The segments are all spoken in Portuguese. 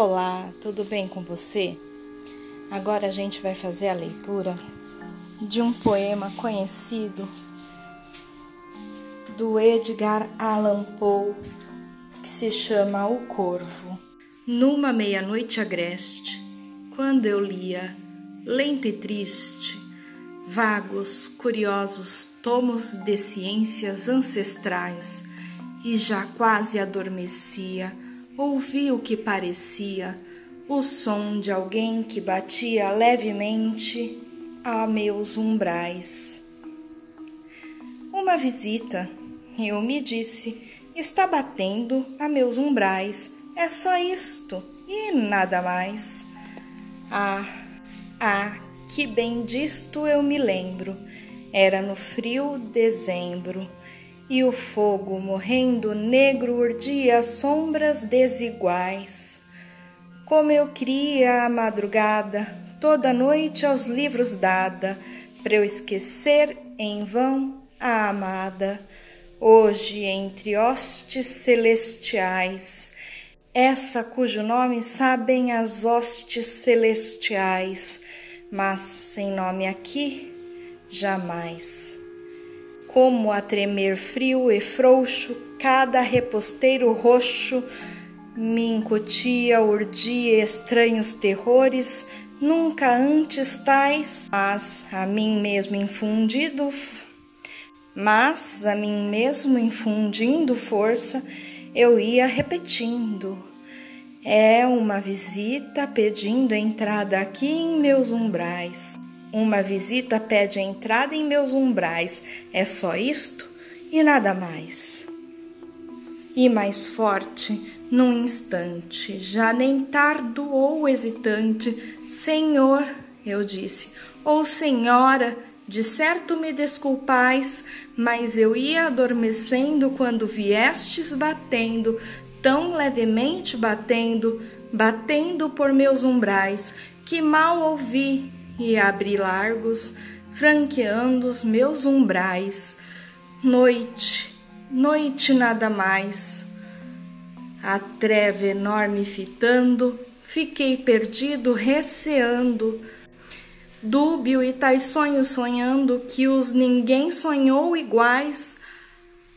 Olá, tudo bem com você? Agora a gente vai fazer a leitura de um poema conhecido do Edgar Allan Poe que se chama O Corvo. Numa meia-noite agreste, quando eu lia, lento e triste, vagos, curiosos tomos de ciências ancestrais, e já quase adormecia, ouvi o que parecia o som de alguém que batia levemente a meus umbrais. Uma visita, eu me disse, está batendo a meus umbrais. É só isto e nada mais. Ah, ah, que bem disto eu me lembro. Era no frio dezembro e o fogo morrendo negro urdia sombras desiguais. Como eu queria a madrugada, toda noite aos livros dada, para eu esquecer em vão a amada. Hoje, entre hostes celestiais, essa cujo nome sabem as hostes celestiais, mas sem nome aqui, jamais como a tremer frio e frouxo, cada reposteiro roxo me incutia, urdia estranhos terrores, nunca antes tais, mas a mim mesmo infundido, mas a mim mesmo infundindo força, eu ia repetindo. É uma visita pedindo entrada aqui em meus umbrais. Uma visita pede a entrada em meus umbrais. É só isto e nada mais. E mais forte, num instante, já nem tardo ou hesitante, Senhor, eu disse, ou Senhora, de certo me desculpais, mas eu ia adormecendo quando viestes batendo, tão levemente batendo, batendo por meus umbrais, que mal ouvi e abri largos, franqueando os meus umbrais. Noite, noite nada mais. A treva enorme fitando, fiquei perdido, receando. Dúbio e tais sonhos sonhando que os ninguém sonhou iguais.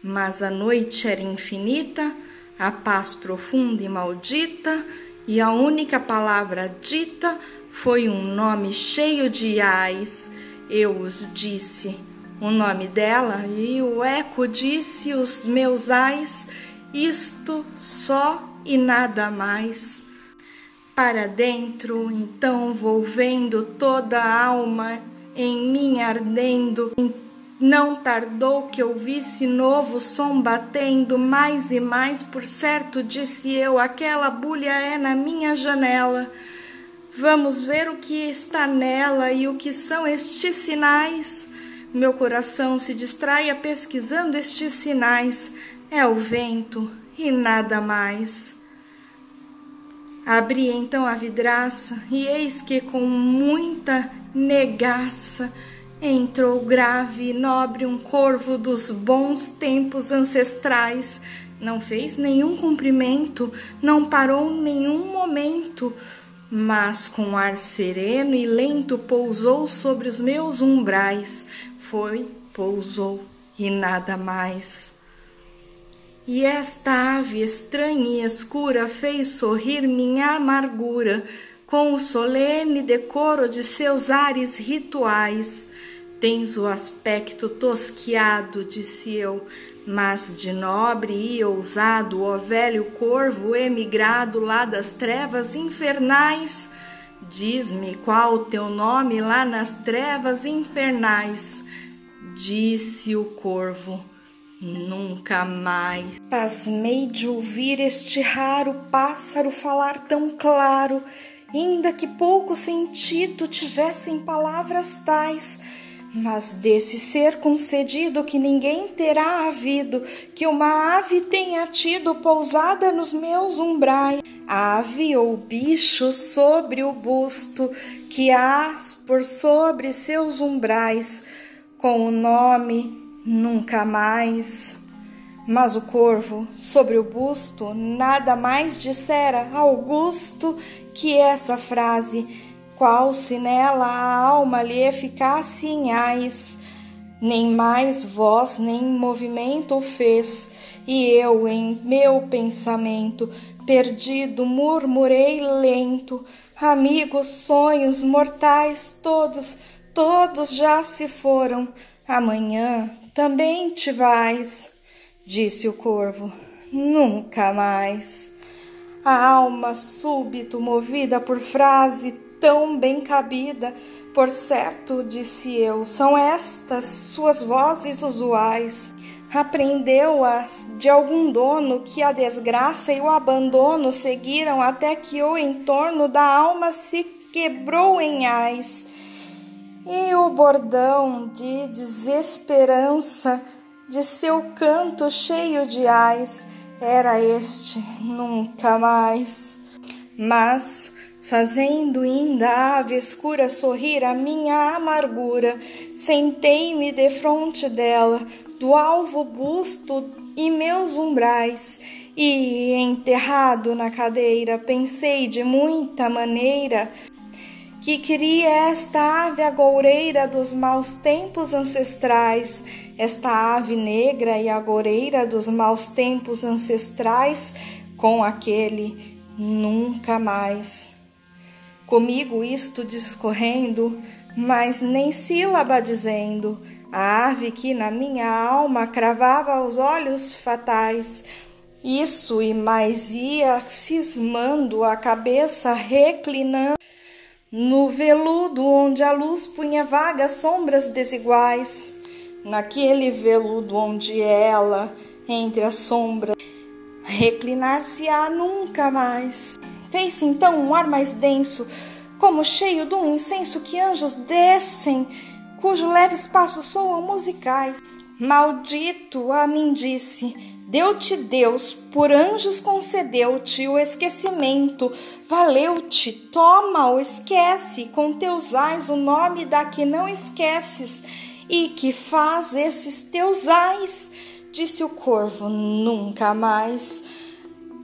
Mas a noite era infinita, a paz profunda e maldita, e a única palavra dita foi um nome cheio de ais. Eu os disse o nome dela e o eco disse os meus ais, isto só e nada mais. Para dentro, então vou vendo toda a alma em mim ardendo. Não tardou que ouvisse novo som batendo, mais e mais, por certo, disse eu, aquela bulha é na minha janela. Vamos ver o que está nela e o que são estes sinais. Meu coração se distraia pesquisando estes sinais. É o vento e nada mais. Abri então a vidraça e eis que com muita negaça entrou grave e nobre um corvo dos bons tempos ancestrais. Não fez nenhum cumprimento, não parou nenhum momento mas com ar sereno e lento pousou sobre os meus umbrais. Foi, pousou e nada mais. E esta ave estranha e escura fez sorrir minha amargura com o solene decoro de seus ares rituais. Tens o aspecto tosquiado, disse eu, mas de nobre e ousado, ó velho corvo emigrado lá das trevas infernais, diz-me qual teu nome lá nas trevas infernais. Disse o corvo, nunca mais. Pasmei de ouvir este raro pássaro falar tão claro, ainda que pouco sentido tivessem palavras tais mas desse ser concedido que ninguém terá havido, que uma ave tenha tido pousada nos meus umbrais, ave ou bicho sobre o busto, que há por sobre seus umbrais, com o nome nunca mais. Mas o corvo, sobre o busto, nada mais dissera Augusto que essa frase, qual se nela a alma lhe ficasse em ais, nem mais voz nem movimento fez, e eu em meu pensamento perdido murmurei lento, amigos, sonhos mortais todos, todos já se foram, amanhã também te vais disse o corvo. Nunca mais. A alma súbito movida por frase tão bem cabida, por certo, disse eu, são estas suas vozes usuais. Aprendeu-as de algum dono que a desgraça e o abandono seguiram até que o entorno da alma se quebrou em ais. E o bordão de desesperança de seu canto cheio de ais, era este nunca mais. Mas, fazendo ainda a ave escura sorrir a minha amargura, sentei-me defronte dela, do alvo busto e meus umbrais, e, enterrado na cadeira, pensei de muita maneira que queria esta ave agoureira dos maus tempos ancestrais, esta ave negra e agoureira dos maus tempos ancestrais, com aquele nunca mais. Comigo isto discorrendo, mas nem sílaba dizendo, a ave que na minha alma cravava os olhos fatais, isso e mais ia cismando a cabeça reclinando no veludo onde a luz punha vagas sombras desiguais, naquele veludo onde ela, entre as sombras, reclinar-se-á nunca mais. Fez-se então um ar mais denso, como cheio de um incenso que anjos descem, cujo leves passos soam musicais. Maldito a mim disse, Deu-te Deus, por anjos concedeu-te o esquecimento, valeu-te, toma-o, esquece, com teus ais o nome da que não esqueces, e que faz esses teus ais, disse o corvo, nunca mais.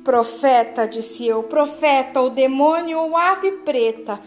Profeta, disse eu, profeta, ou demônio ou ave preta,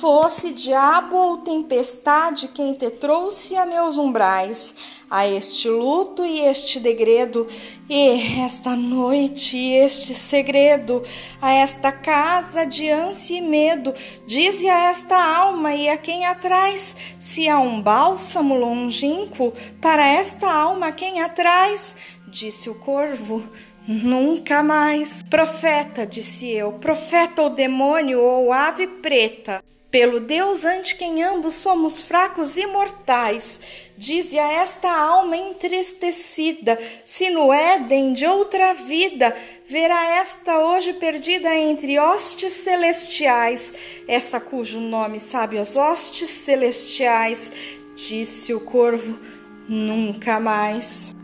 fosse diabo ou tempestade quem te trouxe a meus umbrais, a este luto e este degredo, e esta noite e este segredo, a esta casa de ânsia e medo, dize a esta alma e a quem atrás, se há um bálsamo longínquo para esta alma quem atrás, disse o corvo, Nunca mais. Profeta, disse eu, profeta ou demônio ou ave preta, pelo Deus ante quem ambos somos fracos e mortais, dize a esta alma entristecida, se no Éden de outra vida verá esta hoje perdida entre hostes celestiais, essa cujo nome sabe as hostes celestiais, disse o corvo, nunca mais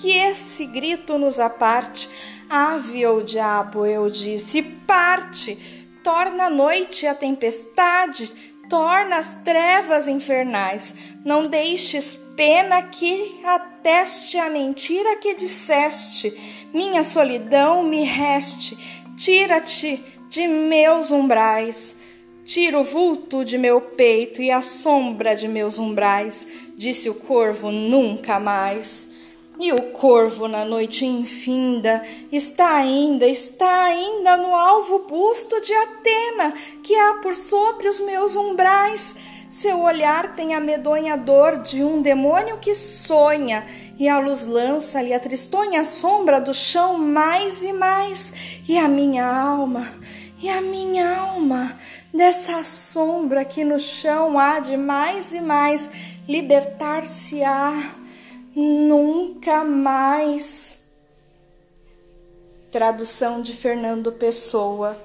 que esse grito nos aparte. Ave ou diabo, eu disse, parte, torna a noite a tempestade, torna as trevas infernais. Não deixes pena que ateste a mentira que disseste. Minha solidão me reste, tira-te de meus umbrais. Tira o vulto de meu peito e a sombra de meus umbrais, disse o corvo nunca mais. E o corvo na noite infinda está ainda, está ainda no alvo busto de Atena, que há por sobre os meus umbrais. Seu olhar tem a medonha dor de um demônio que sonha, e a luz lança-lhe a tristonha sombra do chão mais e mais. E a minha alma, e a minha alma, dessa sombra que no chão há de mais e mais, libertar-se-á Nunca mais. Tradução de Fernando Pessoa.